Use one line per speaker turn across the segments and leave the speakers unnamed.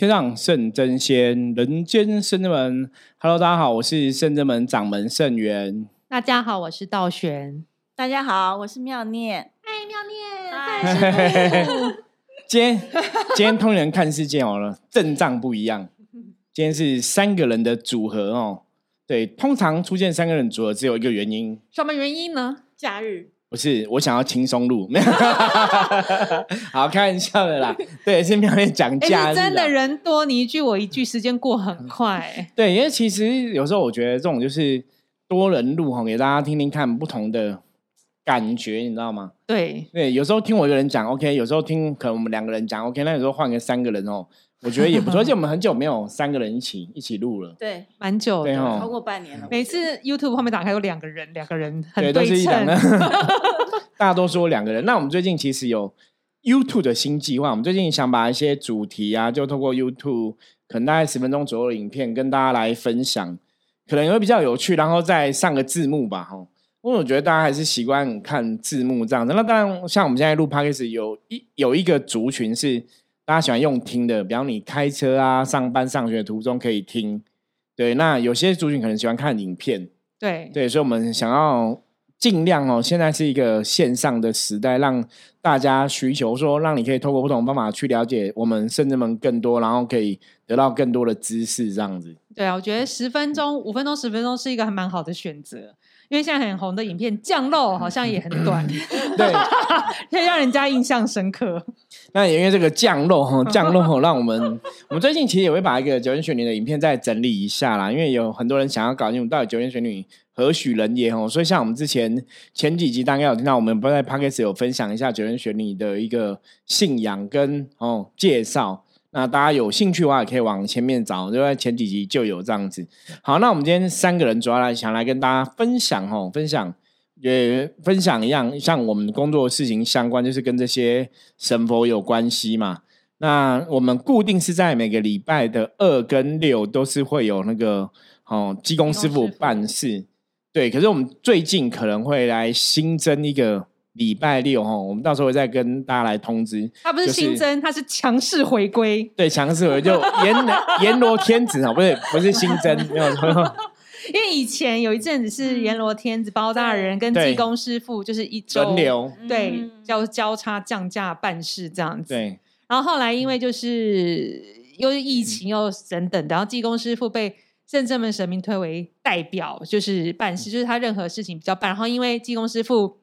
天上圣真仙，人间圣真门。Hello，大家好，我是圣真门掌门圣元。
大家好，我是道玄。
大家好，我是妙念。
嗨，妙念。
嗨。
今天今天通人看世界哦，阵仗不一样。今天是三个人的组合哦。对，通常出现三个人组合只有一个原因。
什么原因呢？
假日。
不是，我想要轻松录，好开玩笑的啦。对，是妙念讲假日。
真的人多，你一句我一句，时间过很快。
对，因为其实有时候我觉得这种就是多人录哈，给大家听听看不同的感觉，你知道吗？
对
对，有时候听我一个人讲 OK，有时候听可能我们两个人讲 OK，那有时候换个三个人哦。我觉得也不错，而且我们很久没有三个人一起一起录了，
对，
蛮久，
对
超过半年了。
每次 YouTube 后面打开有两个人，两个人很对称。
大家都说两个人。那我们最近其实有 YouTube 的新计划，我们最近想把一些主题啊，就透过 YouTube，可能大概十分钟左右的影片跟大家来分享，可能也会比较有趣，然后再上个字幕吧，哈。因为我觉得大家还是习惯看字幕这样子。那当然，像我们现在录 Podcast 有一有一个族群是。大家喜欢用听的，比方你开车啊、上班、上学途中可以听。对，那有些族群可能喜欢看影片。
对
对，所以我们想要尽量哦，现在是一个线上的时代，让大家需求说，让你可以透过不同方法去了解我们甚至们更多，然后可以得到更多的知识，这样子。
对啊，我觉得十分钟、五分钟、十分钟是一个还蛮好的选择。因为现在很红的影片降肉好像也很短，
对，
可以让人家印象深刻。
那也因为这个降肉哈，降肉哈，让我们我们最近其实也会把一个九天玄女的影片再整理一下啦。因为有很多人想要搞清楚到底九天玄女何许人也哦，所以像我们之前前几集大概有听到，我们不在 p o d c a s 有分享一下九天玄女的一个信仰跟哦介绍。那大家有兴趣的话，也可以往前面找，就在前几集就有这样子。好，那我们今天三个人主要来想来跟大家分享哦，分享也分享一样，像我们工作的事情相关，就是跟这些神佛有关系嘛。那我们固定是在每个礼拜的二跟六都是会有那个哦，技工师傅办事。对，可是我们最近可能会来新增一个。礼拜六哈，我们到时候会再跟大家来通知。
他不是新增，他是强势回归。
对，强势回就阎阎罗天子啊，不是不是新增，没有错。
因为以前有一阵子是阎罗天子包大人跟济公师傅，就是一周
轮流，
对，交交叉降价办事这样子。
对。
然后后来因为就是又是疫情又等等，然后济公师傅被圣正门神明推为代表，就是办事，就是他任何事情比较办。然后因为济公师傅。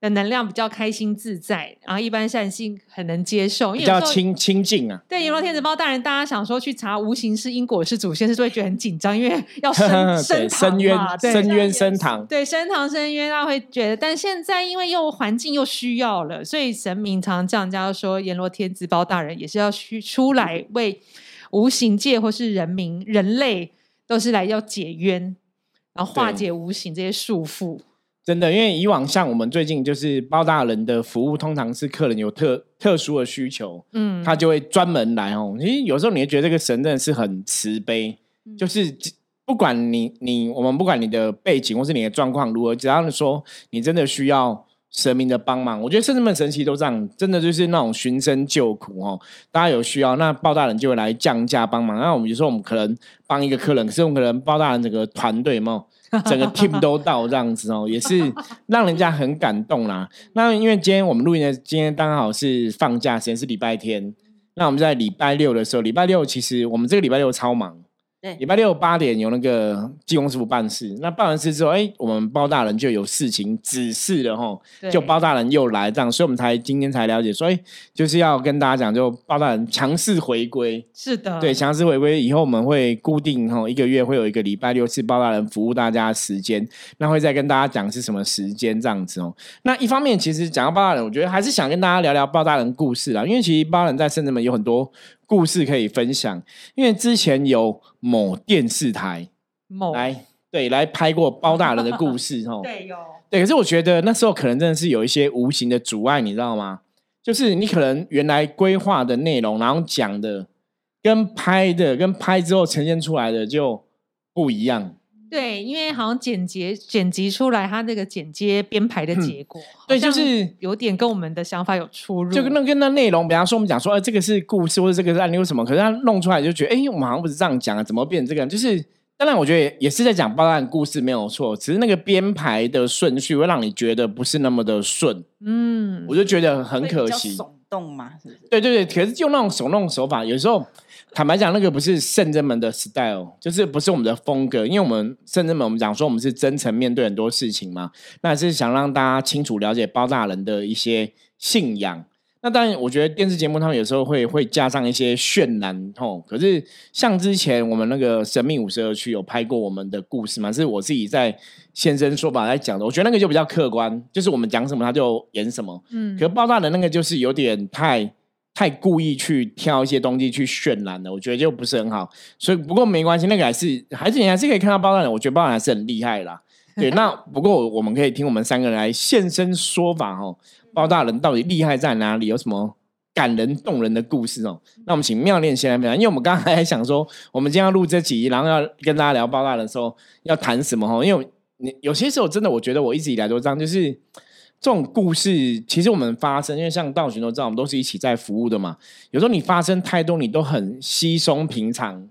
的能量比较开心自在，然后一般善心很能接受，
比较亲亲近啊。
对阎罗天子包大人，大家想说去查无形是因果是祖先，是会觉得很紧张，因为要 升升
深渊深渊升堂，
对升堂升渊，大家会觉得。但现在因为又环境又需要了，所以神明常这样家说阎罗天子包大人也是要去出来为无形界或是人民人类都是来要解冤，然后化解无形这些束缚。
真的，因为以往像我们最近就是包大人的服务，通常是客人有特特殊的需求，嗯，他就会专门来哦。其实有时候你会觉得这个神真的是很慈悲，就是不管你你我们不管你的背景或是你的状况如何，只要说你真的需要神明的帮忙，我觉得甚至们神奇都这样，真的就是那种寻声救苦哦。大家有需要，那包大人就会来降价帮忙。那我们有时候我们可能帮一个客人，可是我们可能包大人整个团队嘛。整个 team 都到这样子哦，也是让人家很感动啦。那因为今天我们录音的今天刚好是放假时间是礼拜天，那我们在礼拜六的时候，礼拜六其实我们这个礼拜六超忙。礼拜六八点有那个技工师傅办事，那办完事之后，哎，我们包大人就有事情指示了哈，就包大人又来这样，所以我们才今天才了解，所以就是要跟大家讲，就包大人强势回归，
是的，
对，强势回归以后我们会固定哈一个月会有一个礼拜六是包大人服务大家的时间，那会再跟大家讲是什么时间这样子哦。那一方面其实讲到包大人，我觉得还是想跟大家聊聊包大人故事啦，因为其实包大人在深圳门有很多。故事可以分享，因为之前有某电视台
某。
来对来拍过包大人的故事
哦，对有。
对，可是我觉得那时候可能真的是有一些无形的阻碍，你知道吗？就是你可能原来规划的内容，然后讲的跟拍的跟拍之后呈现出来的就不一样，
对，因为好像剪辑剪辑出来，它那个剪接编排的结果，
对就是
有点跟我们的想法有出入。
就跟那跟那内容，比方说我们讲说，呃，这个是故事或者这个是案例或什么，可是他弄出来就觉得，哎，我们好像不是这样讲啊，怎么变成这个样？就是当然，我觉得也也是在讲报案故事没有错，只是那个编排的顺序会让你觉得不是那么的顺，
嗯，
我就觉得很可惜。
耸动嘛，是不是？
对对对，可是用那种手弄手法，有时候坦白讲，那个不是圣真门的 style，就是不是我们的风格。因为我们圣真门，我们讲说我们是真诚面对很多事情嘛，那是想让大家清楚了解包大人的一些信仰。那当然，我觉得电视节目他们有时候会会加上一些渲染吼。可是像之前我们那个《神秘五十二区》有拍过我们的故事嘛，是我自己在现身说法在讲的。我觉得那个就比较客观，就是我们讲什么他就演什么。
嗯
可包大人那个就是有点太太故意去挑一些东西去渲染了，我觉得就不是很好。所以不过没关系，那个还是还是你还是可以看到包大人，我觉得包大人还是很厉害啦。对，那不过我们可以听我们三个人来现身说法哦，包大人到底厉害在哪里？有什么？感人动人的故事哦，那我们请妙恋先来分享，因为我们刚才还想说，我们今天要录这集，然后要跟大家聊包大人的时候要谈什么哦，因为你有些时候真的，我觉得我一直以来都这样，就是这种故事，其实我们发生，因为像道群都知道，我们都是一起在服务的嘛。有时候你发生太多，你都很稀松平常，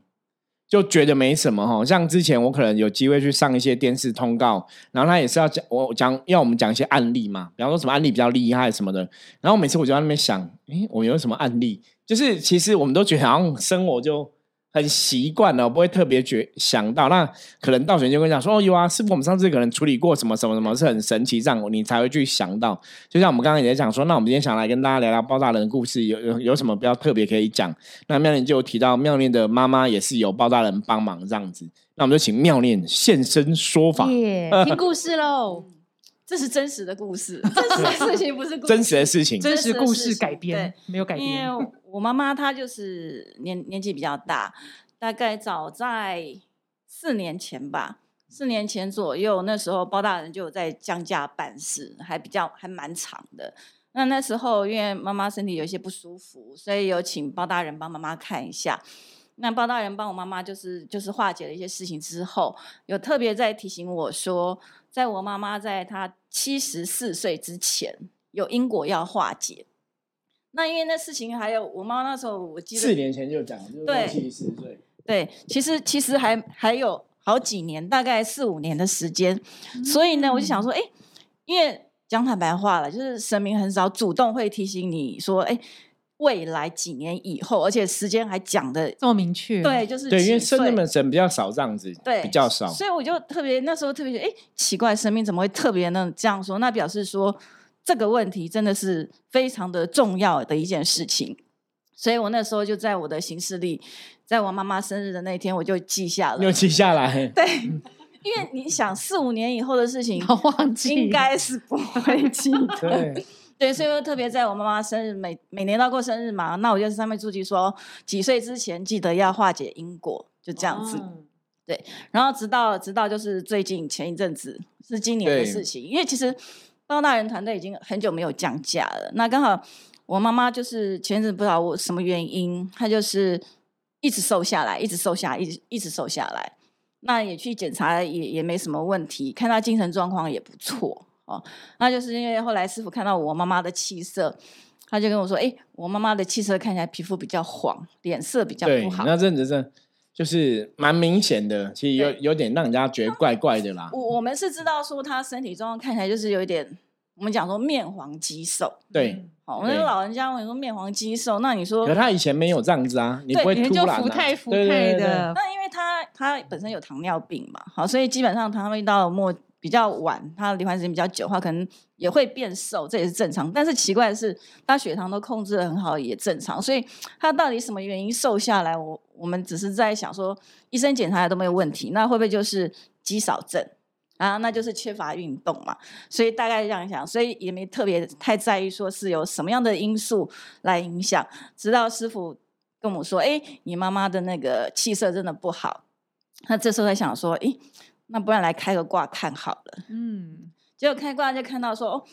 就觉得没什么哈。像之前我可能有机会去上一些电视通告，然后他也是要讲我讲要我们讲一些案例嘛，比方说什么案例比较厉害什么的。然后每次我就在那边想，诶，我有什么案例？就是其实我们都觉得好像生活就很习惯了，不会特别觉想到。那可能道玄就跟你讲说，哦，有啊，师傅，我们上次可能处理过什么什么什么，是很神奇，这样你才会去想到。就像我们刚刚也在讲说，那我们今天想来跟大家聊聊包大人的故事，有有有什么比较特别可以讲？那妙念就有提到妙念的妈妈也是有包大人帮忙这样子，那我们就请妙念现身说法，
耶，听故事喽，
这是真实的故事，真实的事情不是故事
真实的事情。
真实故事改编，没有改
因
编。
为我妈妈她就是年年纪比较大，大概早在四年前吧，四年前左右，那时候包大人就在降价办事，还比较还蛮长的。那那时候因为妈妈身体有一些不舒服，所以有请包大人帮妈妈看一下。那包大人帮我妈妈就是就是化解了一些事情之后，有特别在提醒我说，在我妈妈在她七十四岁之前，有因果要化解。那因为那事情还有我妈那时候，我记得
四年前就讲，就是
对
七十四岁，
对，其实其实还还有好几年，大概四五年的时间，所以呢，我就想说，哎，因为讲坦白话了，就是神明很少主动会提醒你说，哎，未来几年以后，而且时间还讲的，
这么明确，
对，就是
对，因为
几岁
圣人们神比较少这样子，
对
比较少。
所以我就特别那时候特别觉得，哎，奇怪，神明怎么会特别那这样说？那表示说这个问题真的是非常的重要的一件事情。所以我那时候就在我的行事历，在我妈妈生日的那一天，我就记下了
你有。记下来，
对，因为你想四五年以后的事情，
好忘记，
应该是不会记得。
对，
对，所以我特别在我妈妈生日，每每年到过生日嘛，那我就在上面注记说，几岁之前记得要化解因果，就这样子。
哦
然后直到直到就是最近前一阵子是今年的事情，因为其实包大人团队已经很久没有降价了。那刚好我妈妈就是前一阵不知道我什么原因，她就是一直瘦下来，一直瘦下来，一直一直瘦下来。那也去检查也也没什么问题，看她精神状况也不错哦。那就是因为后来师傅看到我妈妈的气色。他就跟我说：“哎、我妈妈的气色看起来皮肤比较黄，脸色比较不，好。
那阵子真的就是蛮明显的，其实有有点让人家觉得怪怪的啦。
我我们是知道说他身体状况看起来就是有一点，我们讲说面黄肌瘦。
对，
好，那个
对。
老人家问你说面黄肌瘦，那你说
可，他以前没有这样子啊，你会
以前就
突然啊。
福态福
对
的，
那因为他他本身有糖尿病嘛，好，所以基本上他会到末比较晚，他罹患时间比较久的话，可能也会变瘦，这也是正常。但是奇怪的是，他血糖都控制的很好，也正常。所以他到底什么原因瘦下来？我我们只是在想说，医生检查都没有问题，那会不会就是肌少症？啊，那就是缺乏运动嘛，所以大概这样想，所以也没特别太在意说是有什么样的因素来影响。直到师傅跟我说：“哎，你妈妈的那个气色真的不好。”那这时候在想说：“哎，那不然来开个卦看好了。
嗯，”
结果开卦就看到说：“哦，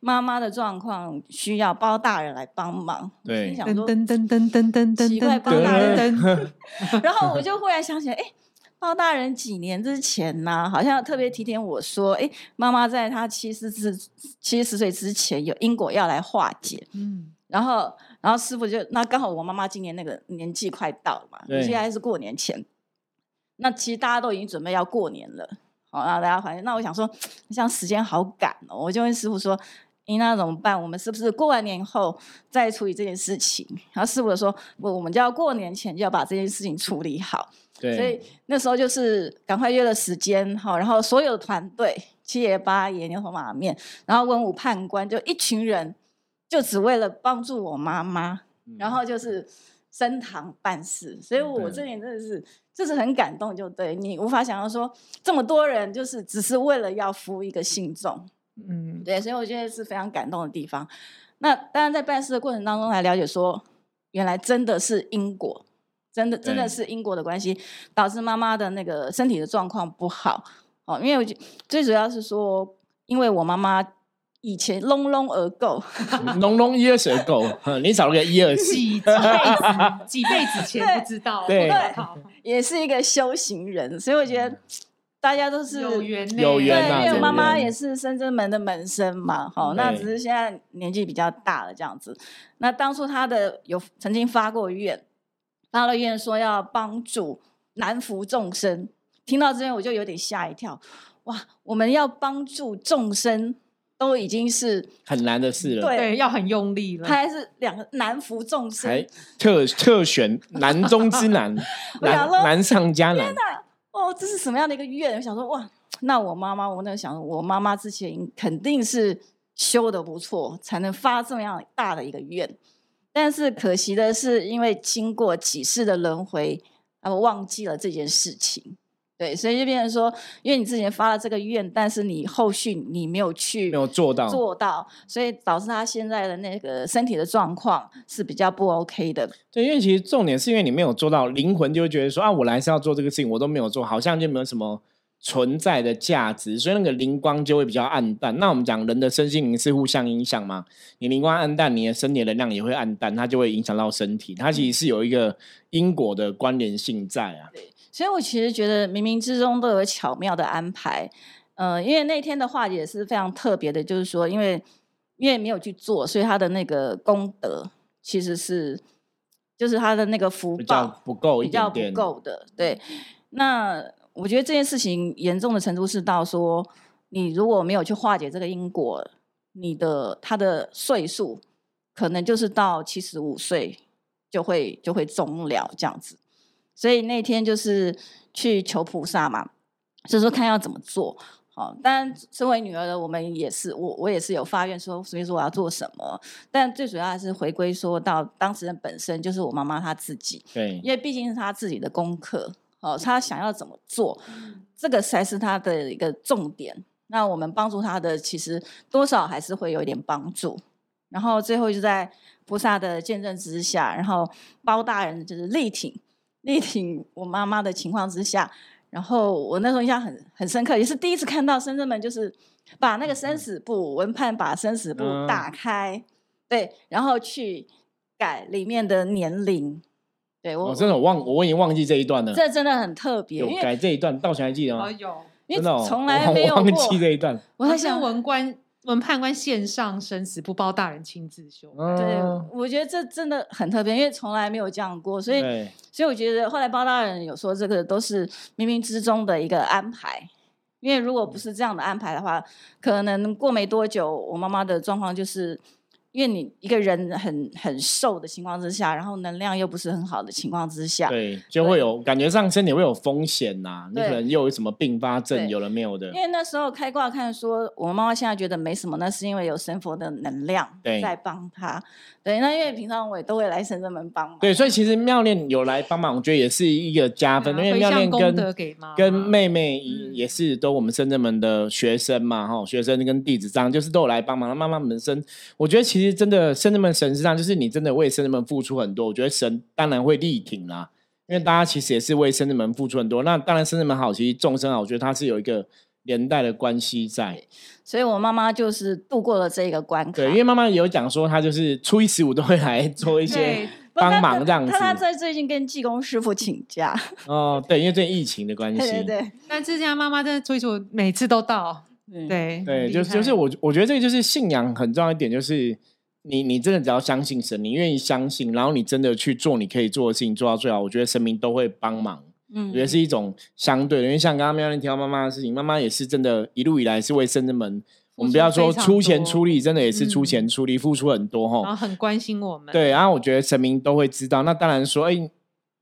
妈妈的状况需要包大人来帮忙。”
对
想说，
噔噔噔噔噔噔噔
奇怪
噔
帮大
人
噔，
然后我就忽然想起来，哎，包大人几年之前呢，好像特别提点我说，哎，妈妈在她七十之七十岁之前有因果要来化解。嗯，然后然后师傅就那刚好我妈妈今年那个年纪快到了嘛，现在是过年前，那其实大家都已经准备要过年了。好，然后大家怀念，那我想说，像时间好赶哦，我就问师傅说。咦那怎么办？我们是不是过完年后再处理这件事情？然后师傅说：“不，我们就要过年前就要把这件事情处理好。”
对，
所以那时候就是赶快约了时间哈，然后所有团队七爷八爷牛头马面，然后文武判官就一群人，就只为了帮助我妈妈，然后就是升堂办事。所以我这点真的是就是很感动，就对你无法想象说这么多人就是只是为了要服一个信众。嗯，对，所以我觉得是非常感动的地方。那当然，在办事的过程当中，来了解说，原来真的是因果，真的真的是因果的关系，导致妈妈的那个身体的状况不好。哦，因为我最主要是说，因为我妈妈以前隆隆而够，
隆隆一二十够，你找了个一二
几几辈子几辈子前不知道，
对，
也是一个修行人，所以我觉得。大家都是
有缘，
有缘
因为妈妈也是深圳门的门生嘛，好，那只是现在年纪比较大了这样子。那当初他的有曾经发过愿，发了愿说要帮助难服众生。听到这边我就有点吓一跳，哇，我们要帮助众生都已经是
很难的事了，
对，要很用力了。
他还是两个难服众生，
特特选难中之难，难难上加难。
哦，这是什么样的一个愿？我想说，哇，那我妈妈，我那想，我妈妈之前肯定是修的不错，才能发这么样大的一个愿。但是可惜的是，因为经过几世的轮回，他们忘记了这件事情。对，所以就变成说，因为你之前发了这个愿，但是你后续你没有去，
没有做到，
做到，所以导致他现在的那个身体的状况是比较不 OK 的。
对，因为其实重点是因为你没有做到，灵魂就会觉得说啊，我来是要做这个事情，我都没有做，好像就没有什么存在的价值，所以那个灵光就会比较暗淡。那我们讲人的身心灵是互相影响嘛，你灵光暗淡，你的身体能量也会暗淡，它就会影响到身体，它其实是有一个因果的关联性在啊。
对。所以，我其实觉得冥冥之中都有巧妙的安排，呃，因为那天的话也是非常特别的，就是说，因为因为没有去做，所以他的那个功德其实是，就是他的那个福报
不够，
比较不够的。对，那我觉得这件事情严重的程度是到说，你如果没有去化解这个因果，你的他的岁数可能就是到七十五岁就会就会终了这样子。所以那天就是去求菩萨嘛，就说看要怎么做。好，当然身为女儿的我们也是，我我也是有发愿说，所以说我要做什么。但最主要还是回归说到当事人本身，就是我妈妈她自己。
对，
因为毕竟是她自己的功课，哦，她想要怎么做，这个才是她的一个重点。那我们帮助她的，其实多少还是会有一点帮助。然后最后就在菩萨的见证之下，然后包大人就是力挺。力挺我妈妈的情况之下，然后我那时候印象很很深刻，也是第一次看到深圳们就是把那个生死簿文判把生死簿打开，对，然后去改里面的年龄。对我
真的我忘我已经忘记这一段了，
这真的很特别。
有改这一段，到前还记得吗？
有，
因为从来没有
忘记这一段。
我在想文官。文判官线上生死不包大人亲自修，
对，我觉得这真的很特别，因为从来没有这样过，所以，所以我觉得后来包大人有说这个都是冥冥之中的一个安排，因为如果不是这样的安排的话，可能过没多久，我妈妈的状况就是。因为你一个人很很瘦的情况之下，然后能量又不是很好的情况之下，
对，就会有感觉上身体会有风险呐。你可能又有什么并发症，有了没有的？
因为那时候开挂看说，我妈妈现在觉得没什么，那是因为有神佛的能量在帮她。对，那因为平常我也都会来神圳门帮忙。
对，所以其实妙念有来帮忙，我觉得也是一个加分。因为妙念跟跟妹妹也是都我们深圳门的学生嘛，哈，学生跟弟子这样，就是都有来帮忙。妈妈门生，我觉得其实真的深圳门神事上，就是你真的为深圳门付出很多，我觉得神当然会力挺啦。因为大家其实也是为深圳门付出很多。那当然深圳门好，其实众生好，我觉得它是有一个。连带的关系在，
所以我妈妈就是度过了这个关卡。
对，因为妈妈有讲说，她就是初一十五都会来做一些帮忙这样子。
在最近跟技工师傅请假。
哦，对，因为最近疫情的关系。
对对对。
但这家妈妈真的追求每次都到。对
对，就就是我我觉得这个就是信仰很重要一点，就是你你真的只要相信神，你愿意相信，然后你真的去做你可以做的事情，做到最好，我觉得神明都会帮忙。嗯，我觉得是一种相对的，因为像刚刚喵玲提到妈妈的事情，妈妈也是真的，一路以来是为生人们。我们不要说出钱出力，真的也是出钱出力，付出很多哈。
然后很关心我们。
对，然后我觉得神明都会知道。那当然说，哎，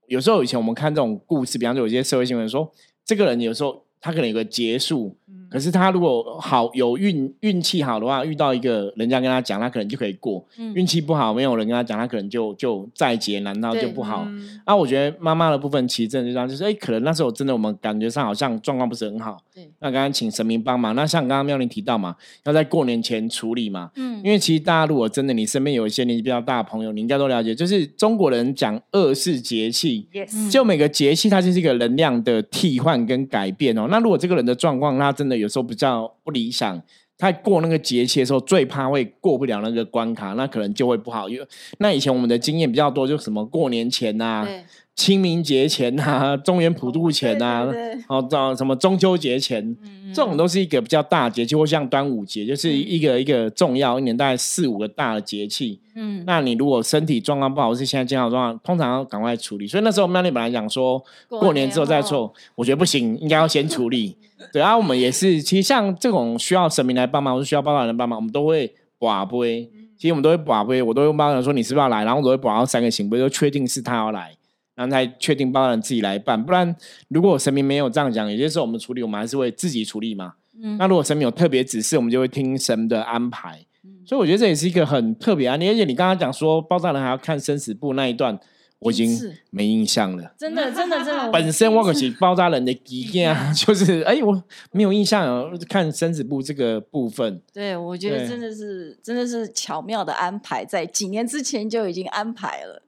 有时候以前我们看这种故事，比方说有些社会新闻说，这个人有时候。他可能有个结束，可是他如果好有运运气好的话，遇到一个人家跟他讲，他可能就可以过。运气不好，没有人跟他讲，他可能就就再劫难道就不好。那我觉得妈妈的部分其实真的就这样，就是哎，可能那时候真的我们感觉上好像状况不是很好。那刚刚请神明帮忙。那像刚刚妙玲提到嘛，要在过年前处理嘛。嗯，因为其实大家如果真的你身边有一些年纪比较大的朋友，你应该都了解，就是中国人讲二是节气，就每个节气它就是一个能量的替换跟改变哦。那如果这个人的状况，他真的有时候比较不理想，他过那个节气的时候，最怕会过不了那个关卡，那可能就会不好。因为那以前我们的经验比较多，就什么过年前呐。清明节前呐，中原普渡前呐，哦，到什么中秋节前，这种都是一个比较大节气，或像端午节，就是一个一个重要一年大概四五个大的节气。嗯，那你如果身体状况不好，是现在健康状况，通常要赶快处理。所以那时候曼丽本来讲说，过年之后再做，我觉得不行，应该要先处理。对啊，我们也是，其实像这种需要神明来帮忙，或是需要帮忙人帮忙，我们都会把杯。其实我们都会把杯，我都会帮人说你是不是要来，然后我都会把到三个行杯，就确定是他要来。然后才确定帮人自己来办，不然如果神明没有这样讲，有些时候我们处理，我们还是会自己处理嘛。嗯，那如果神明有特别指示，我们就会听神的安排。所以我觉得这也是一个很特别啊。你而且你刚刚讲说包大人还要看生死簿那一段，我已经没印象了。
真的，真的，真的。
本身我可是包大人的基因啊，就是哎，我没有印象看生死簿这个部分。
对，我觉得真的是真的是巧妙的安排，在几年之前就已经安排了。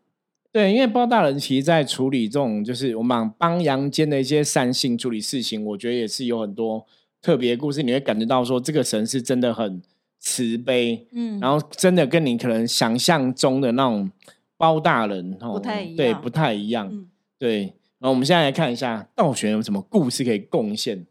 对，因为包大人其实，在处理这种就是我们帮阳间的一些善性处理事情，我觉得也是有很多特别故事。你会感觉到说，这个神是真的很慈悲，嗯，然后真的跟你可能想象中的那种包大人
不太一样，
对，不太一样。对，然后我们现在来看一下道玄有什么故事可以贡献。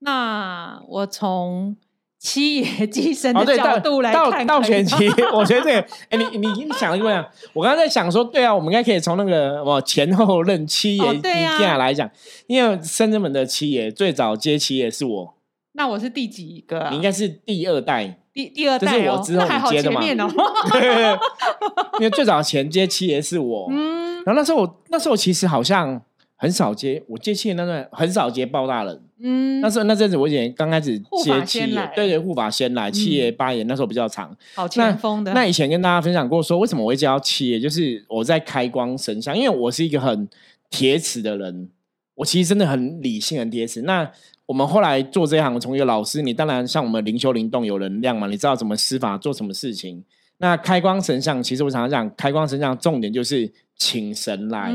那我从。七爷寄生的角度来看，
道玄期，我觉得这个，哎，你你你想一个样？我刚刚在想说，对啊，我们应该可以从那个我前后任七爷底下来讲，因为深圳门的七爷最早接七爷是我，
那我是第几个？
你应该是第二代，
第第二代
哦，那
还好前面哦，
因为最早前接七爷是我，嗯，然后那时候我那时候其实好像。很少接我接七爷那段，很少接包大人。嗯，那时候那阵子我以前刚开始接七爷，对对，护法先来，七爷八爷那时候比较长，
好前锋的。
那以前跟大家分享过，说为什么我会接到七爷，就是我在开光神像，因为我是一个很铁齿的人，我其实真的很理性、很铁齿。那我们后来做这一行，从一个老师，你当然像我们灵修灵动有能量嘛，你知道怎么施法做什么事情。那开光神像，其实我常常讲，开光神像重点就是请神来。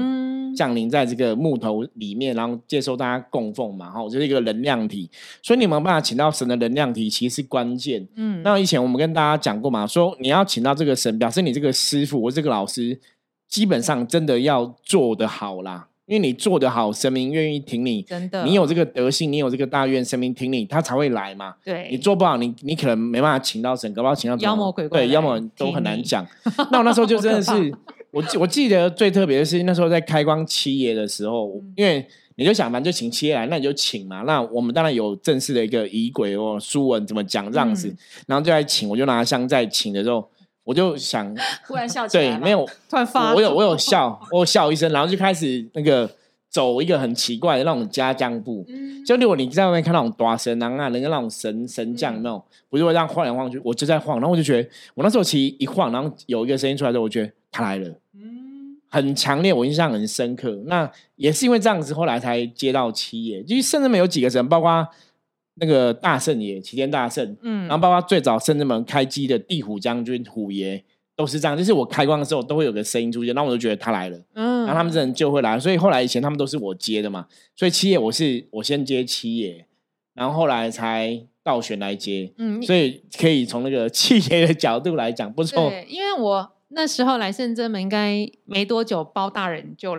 降临在这个木头里面，然后接受大家供奉嘛，哈，就是一个能量体。所以你们办法请到神的能量体，其实是关键。嗯，那以前我们跟大家讲过嘛，说你要请到这个神，表示你这个师傅或这个老师，基本上真的要做得好啦。因为你做得好，神明愿意挺你，
真的，
你有这个德性，你有这个大愿，神明挺你，他才会来嘛。
对，
你做不好，你你可能没办法请到神，搞不好请到
妖魔鬼怪，
对，妖魔都很难讲。那我那时候就真的是。我我记得最特别的是那时候在开光七爷的时候，因为你就想，反正就请七爷来，那你就请嘛。那我们当然有正式的一个仪轨哦，书文怎么讲这样子，然后就来请，我就拿香在请的时候，我就想
突然笑起来，
对，没有
突然发，
我有我有笑，我有笑一声，然后就开始那个走一个很奇怪的那种家将步。嗯就如果你在外面看那种大神郎啊，人家那种神神将那种，不是会这样晃来晃去，我就在晃，然后我就觉得，我那时候其实一晃，然后有一个声音出来之后，我觉得他来了。嗯很强烈，我印象很深刻。那也是因为这样子，后来才接到七爷。就是甚至没有几个神，包括那个大圣爷齐天大圣，嗯，然后包括最早甚至门开机的地虎将军虎爷，都是这样。就是我开光的时候，都会有个声音出现，那我就觉得他来了，嗯，然后他们这人就会来。所以后来以前他们都是我接的嘛，所以七爷我是我先接七爷，然后后来才倒悬来接，嗯，所以可以从那个七爷的角度来讲，不错。
因为我。那时候来圣真门应该没多久，包大人就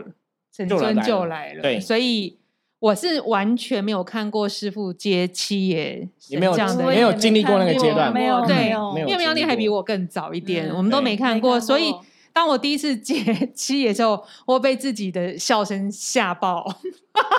神尊就来了，
对，
所以我是完全没有看过师傅接七爷
你没有
这样的，
没有经历过那个阶段，
没有
对
没有，
因为苗栗还比我更早一点，我们都没看
过，
所以。当我第一次接七爷的时候，我被自己的笑声吓爆。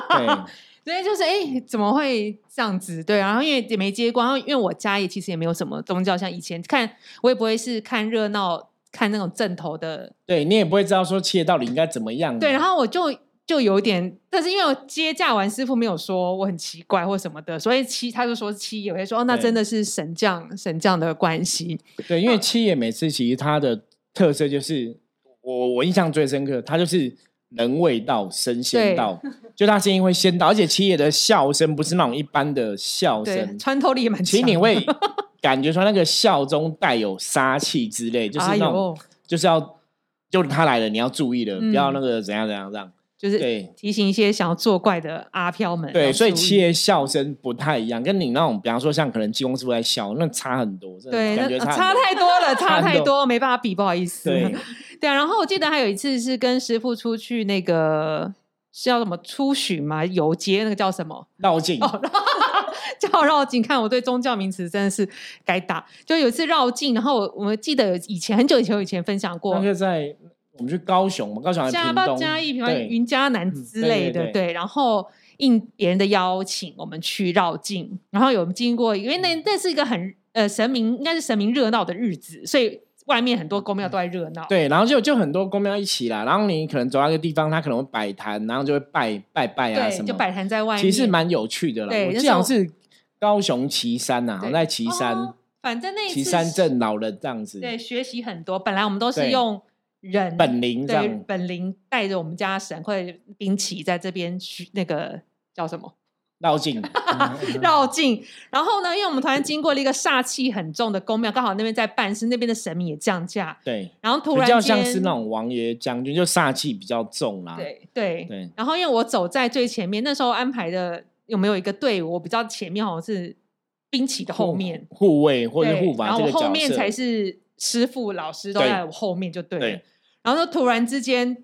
对，
所以就是哎，怎么会这样子？对，然后因为也没接过，然后因为我家也其实也没有什么宗教，像以前看我也不会是看热闹，看那种正头的。
对你也不会知道说七爷到底应该怎么样。
对，然后我就就有点，但是因为我接驾完师傅没有说我很奇怪或什么的，所以七他就说七爷，我就说哦，那真的是神将神将的关系。
对，因为七爷每次其实他的。特色就是我我印象最深刻，他就是人未到神先到，就他声音会先到，而且七爷的笑声不是那种一般的笑声，
穿透力也蛮强。
其实你会 感觉说那个笑中带有杀气之类，就是那种就是要就是他来了，你要注意了，不要那个怎样怎样这样。
就是提醒一些想要作怪的阿飘们。
对，所以七爷笑声不太一样，跟你那种，比方说像可能技公师傅在笑，那差很多。
对，
感觉
差太多了，差太多，没办法比，不好意思。
对，
对啊。然后我记得还有一次是跟师傅出去，那个是叫什么出巡嘛？游街那个叫什么？
绕境。
叫绕境。看我对宗教名词真的是该打。就有一次绕境，然后我我们记得以前很久以前以前分享过，
那个在。我们去高雄嘛，高雄还是屏东、
嘉义、屏东、云嘉南之类的，对。然后应别人的邀请，我们去绕境。然后有经过，因为那那是一个很呃神明，应该是神明热闹的日子，所以外面很多公庙都在热闹。
对，然后就就很多公庙一起啦。然后你可能走到一个地方，他可能会摆摊，然后就会拜拜拜啊什么，
就摆摊在外面，
其实蛮有趣的啦。对，这样是高雄旗山呐，在旗山，
反正那
旗山镇老人这样子。
对，学习很多。本来我们都是用。人
本灵对
本灵带着我们家神会兵旗在这边去那个叫什么
绕境
绕境，然后呢，因为我们突然经过了一个煞气很重的宫庙，刚好那边在办事，那边的神明也降价，
对，
然后突然
比较像是那种王爷将军，就煞气比较重啦，
对对对。然后因为我走在最前面，那时候安排的有没有一个队伍？我比较前面好像是兵旗的后面
护卫或者护法，
然后后面才是师傅老师都在我后面就对了。然后就突然之间，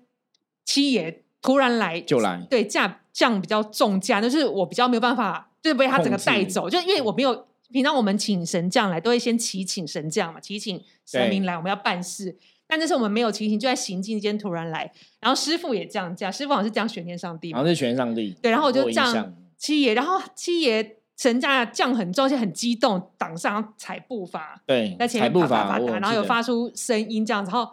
七爷突然来
就来，
对价降比较重价，就是我比较没有办法，就是被他整个带走，就因为我没有平常我们请神将来都会先祈请神将嘛，祈请神明来，我们要办事，但这是我们没有祈请，就在行进间突然来，然后师傅也降价，师傅好像是降玄天上帝，
好像是玄天上帝，
对，然后我就降七爷，然后七爷神价降很重，而且很激动，挡上踩步伐，
对，
在前面啪啪啪打，然后有发出声音这样子，然后。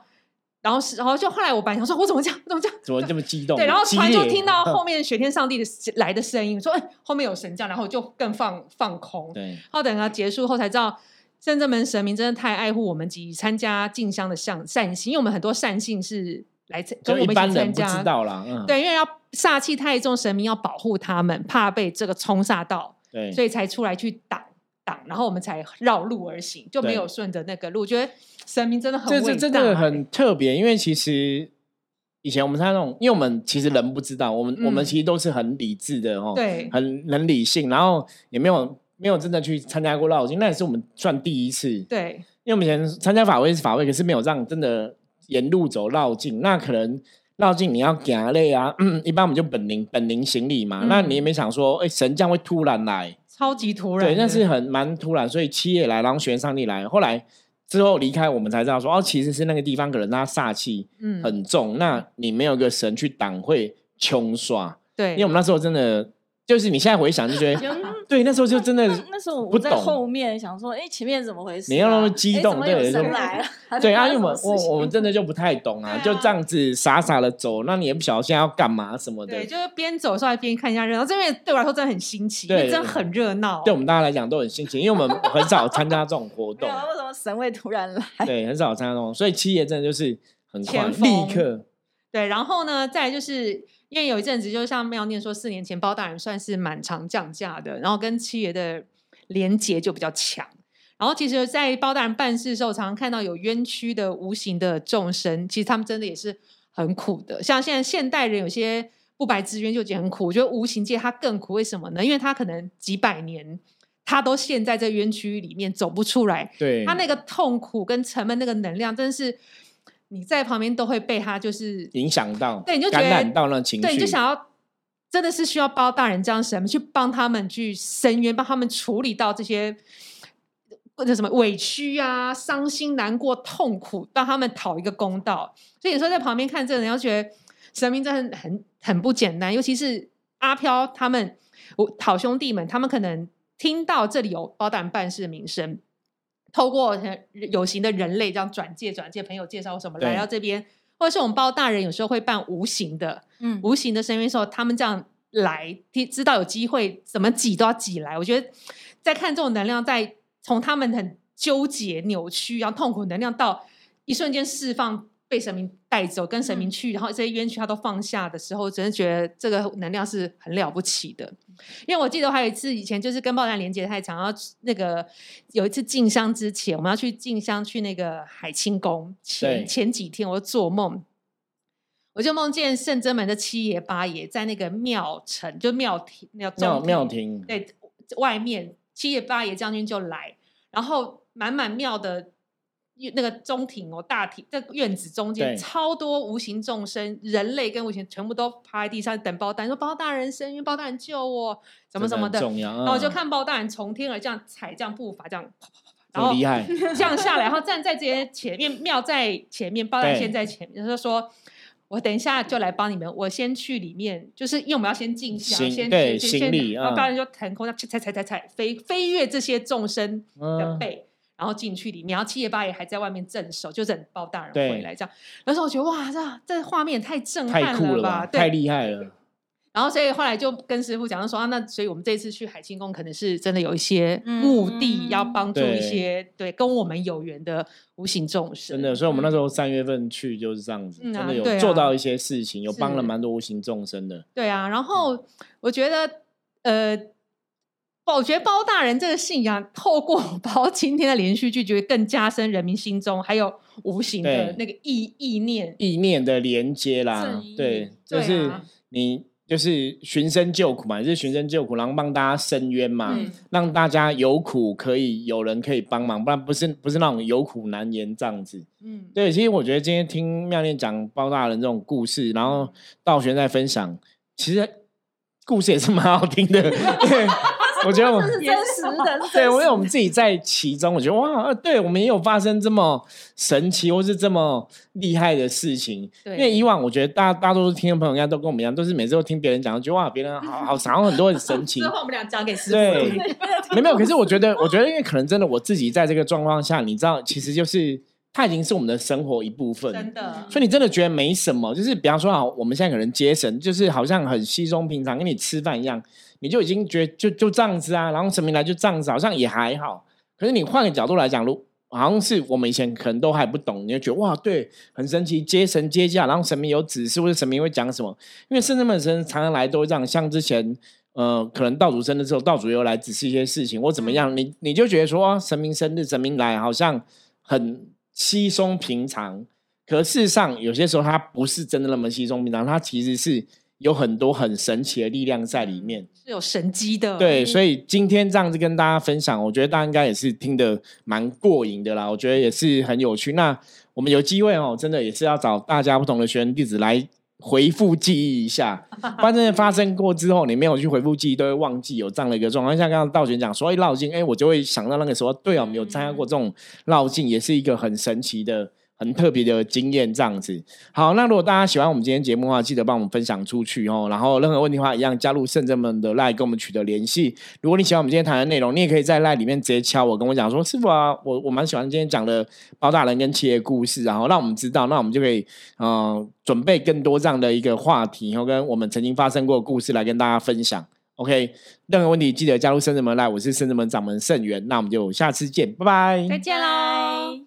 然后是，然后就后来我本来想说，我怎么讲，怎么讲，
怎么这么激动？
对，然后突然就听到后面雪天上帝的来的声音，说：“哎，后面有神将。”然后就更放放空。
对，
然后等他结束后才知道，圣正门神明真的太爱护我们及参加进香的善善心，因为我们很多善信是来跟我们一起参加。
知道了，嗯，
对，因为要煞气太重，神明要保护他们，怕被这个冲煞到，
对，
所以才出来去挡。挡，然后我们才绕路而行，就没有顺着那个路。我觉得神明真的很
这这真的很特别，因为其实以前我们那种，因为我们其实人不知道，我们我们其实都是很理智的哦，
对，
很很理性，然后也没有没有真的去参加过绕境，那也是我们算第一次。
对，
因为我们以前参加法会是法会，可是没有让真的沿路走绕境，那可能绕境你要行累啊，一般我们就本灵本灵行礼嘛，那你也没想说，哎，神将会突然来。
超级突然，
对，那是很蛮突然，所以七月来，然后玄上帝来，后来之后离开，我们才知道说，哦，其实是那个地方可能他煞气很重，那你没有个神去挡，会冲刷。
对，
因为我们那时候真的。就是你现在回想就觉得，对，那时候就真的
那时候我在后面想说，哎，前面怎么回事？
你要那么激动，对，
就来了。
对啊，因为我们我我们真的就不太懂啊，就这样子傻傻的走，那你也不晓得现在要干嘛什么的。
对，就是边走上来边看一下热闹，这边对我来说真的很新奇，对，真的很热闹。
对我们大家来讲都很新奇，因为我们很少参加这种活动。
为什么神会突然来？
对，很少参加这种，所以七爷真的就是很快，立刻。
对，然后呢，再就是。因为有一阵子，就像妙念说，四年前包大人算是蛮常降价的，然后跟七爷的连结就比较强。然后其实，在包大人办事的时候，常常看到有冤屈的无形的众生，其实他们真的也是很苦的。像现在现代人有些不白之冤就已经很苦，我觉得无形界他更苦。为什么呢？因为他可能几百年他都陷在这冤屈里面走不出来，
对
他那个痛苦跟沉闷那个能量，真的是。你在旁边都会被他就是
影响到，
对，你就觉得
感染到那情绪，
对，你就想要真的是需要包大人这样神去帮他们去伸冤，帮他们处理到这些或者什么委屈啊、伤心、难过、痛苦，帮他们讨一个公道。所以有时候在旁边看这个人，要觉得神明真的很很不简单，尤其是阿飘他们，我好兄弟们，他们可能听到这里有包大人办事的名声。透过有形的人类这样转介、转介朋友介绍什么来到这边，或者是我们包大人有时候会办无形的，嗯，无形的声音时候，他们这样来，知道有机会怎么挤都要挤来。我觉得在看这种能量，在从他们很纠结、扭曲，然后痛苦能量到一瞬间释放。被神明带走，跟神明去，然后这些冤屈他都放下的时候，真的觉得这个能量是很了不起的。因为我记得还有一次，以前就是跟爆弹连接太长，然后那个有一次进香之前，我们要去进香去那个海清宫前前几天，我就做梦，我就梦见圣真门的七爷八爷在那个庙城，就庙庭
庙庙庙庭
对外面，七爷八爷将军就来，然后满满庙的。那个中庭哦，大庭在院子中间，超多无形众生，人类跟无形全部都趴在地上等包大人，说包大人生冤，包大人救我，什么什么的。然后就看包大人从天而降，踩这样步伐这样啪啪啪，
然后厉害
降下来，然后站在这些前面，庙在前面，包大人先在前面，就说：“我等一下就来帮你们，我先去里面，就是因为我们要先进香，先
去先礼
啊。”包大人就腾空，踩踩踩踩踩，飞飞越这些众生的背。然后进去里面，然后七爷八爷还在外面镇守，就等包大人回来这样。那时候我觉得哇，这这画面太震撼了吧，
太厉害了。
然后所以后来就跟师傅讲说啊，那所以我们这次去海清宫可能是真的有一些目的，要帮助一些对跟我们有缘的无形众生。
真的，所以我们那时候三月份去就是这样子，真的有做到一些事情，有帮了蛮多无形众生的。
对啊，然后我觉得呃。我觉得包大人这个信仰，透过包今天的连续剧，就会更加深人民心中还有无形的那个意意念、
意念的连接啦。对，就是你就是寻声救苦嘛，就是寻声救苦，然后帮大家伸冤嘛，让大家有苦可以有人可以帮忙，不然不是不是那种有苦难言这样子。嗯，对，其实我觉得今天听妙念讲包大人这种故事，然后道玄在分享，其实故事也是蛮好听的。我觉得我们
是真实的，
对，因为我们自己在其中，我觉得哇，对我们也有发生这么神奇或是这么厉害的事情。因为以往我觉得大大多数听众朋友应该都跟我们一样，都是每次都听别人讲，觉得哇，别人好好常很多很神奇。
之后我们俩讲给师傅。
对，没有。可是我觉得，我觉得因为可能真的我自己在这个状况下，你知道，其实就是它已经是我们的生活一部分，
真的。
所以你真的觉得没什么，就是比方说啊，我们现在可能接神，就是好像很稀松平常，跟你吃饭一样。你就已经觉得就就这样子啊，然后神明来就这样子，好像也还好。可是你换个角度来讲，如好像是我们以前可能都还不懂，你就觉得哇，对，很神奇，接神接驾，然后神明有指示或者神明会讲什么？因为圣人本身常常来都这样，像之前呃，可能道主生的时候，道主又来指示一些事情或怎么样，你你就觉得说神明生日，神明来好像很稀松平常。可事实上，有些时候它不是真的那么稀松平常，它其实是。有很多很神奇的力量在里面，
是有神机的。
对，所以今天这样子跟大家分享，我觉得大家应该也是听得蛮过瘾的啦。我觉得也是很有趣。那我们有机会哦，真的也是要找大家不同的学员弟子来回复记忆一下。发生发生过之后，你没有去回复记忆，都会忘记有这样的一个状况。像刚刚道玄讲说，哎，绕境，哎，我就会想到那个时候，对啊，我们有参加过这种绕境，也是一个很神奇的。很特别的经验，这样子。好，那如果大家喜欢我们今天节目的话，记得帮我们分享出去哦。然后任何问题的话，一样加入圣正们的赖跟我们取得联系。如果你喜欢我们今天谈的内容，你也可以在赖里面直接敲我，跟我讲说师傅啊，我我蛮喜欢今天讲的包大人跟企业故事，然后让我们知道，那我们就可以嗯准备更多这样的一个话题，然后跟我们曾经发生过的故事来跟大家分享。OK，任何问题记得加入圣正门赖，我是圣正门掌门圣元，那我们就下次见，拜拜，
再见喽。